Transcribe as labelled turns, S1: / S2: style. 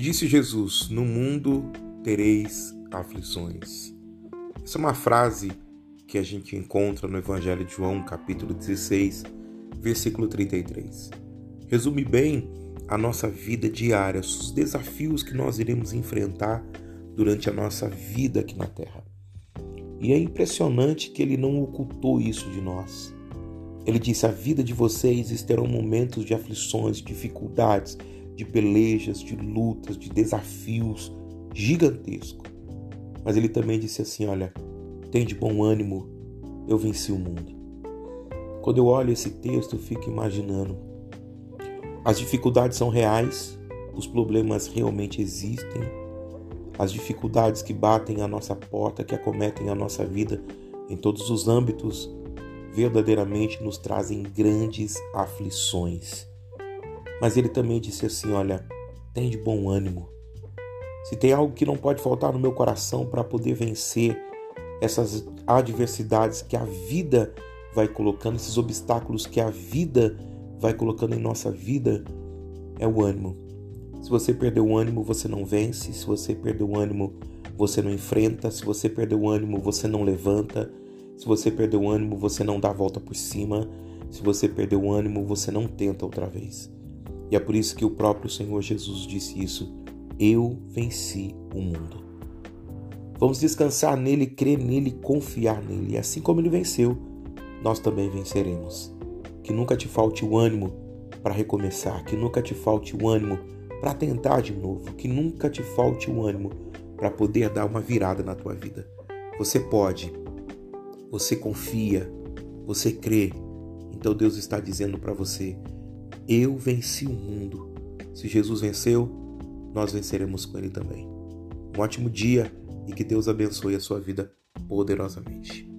S1: disse Jesus: No mundo tereis aflições. Essa é uma frase que a gente encontra no Evangelho de João, capítulo 16, versículo 33. Resume bem a nossa vida diária, os desafios que nós iremos enfrentar durante a nossa vida aqui na Terra. E é impressionante que ele não ocultou isso de nós. Ele disse: A vida de vocês terão momentos de aflições, dificuldades, de pelejas, de lutas, de desafios gigantescos. Mas ele também disse assim: Olha, tem de bom ânimo, eu venci o mundo. Quando eu olho esse texto, eu fico imaginando. As dificuldades são reais, os problemas realmente existem, as dificuldades que batem a nossa porta, que acometem a nossa vida em todos os âmbitos, verdadeiramente nos trazem grandes aflições. Mas ele também disse assim: Olha, tem de bom ânimo. Se tem algo que não pode faltar no meu coração para poder vencer essas adversidades que a vida vai colocando, esses obstáculos que a vida vai colocando em nossa vida, é o ânimo. Se você perdeu o ânimo, você não vence. Se você perdeu o ânimo, você não enfrenta. Se você perdeu o ânimo, você não levanta. Se você perdeu o ânimo, você não dá a volta por cima. Se você perdeu o ânimo, você não tenta outra vez. E é por isso que o próprio Senhor Jesus disse isso: Eu venci o mundo. Vamos descansar nele, crer nele, confiar nele. E assim como ele venceu, nós também venceremos. Que nunca te falte o ânimo para recomeçar, que nunca te falte o ânimo para tentar de novo, que nunca te falte o ânimo para poder dar uma virada na tua vida. Você pode, você confia, você crê. Então Deus está dizendo para você: eu venci o mundo. Se Jesus venceu, nós venceremos com ele também. Um ótimo dia e que Deus abençoe a sua vida poderosamente.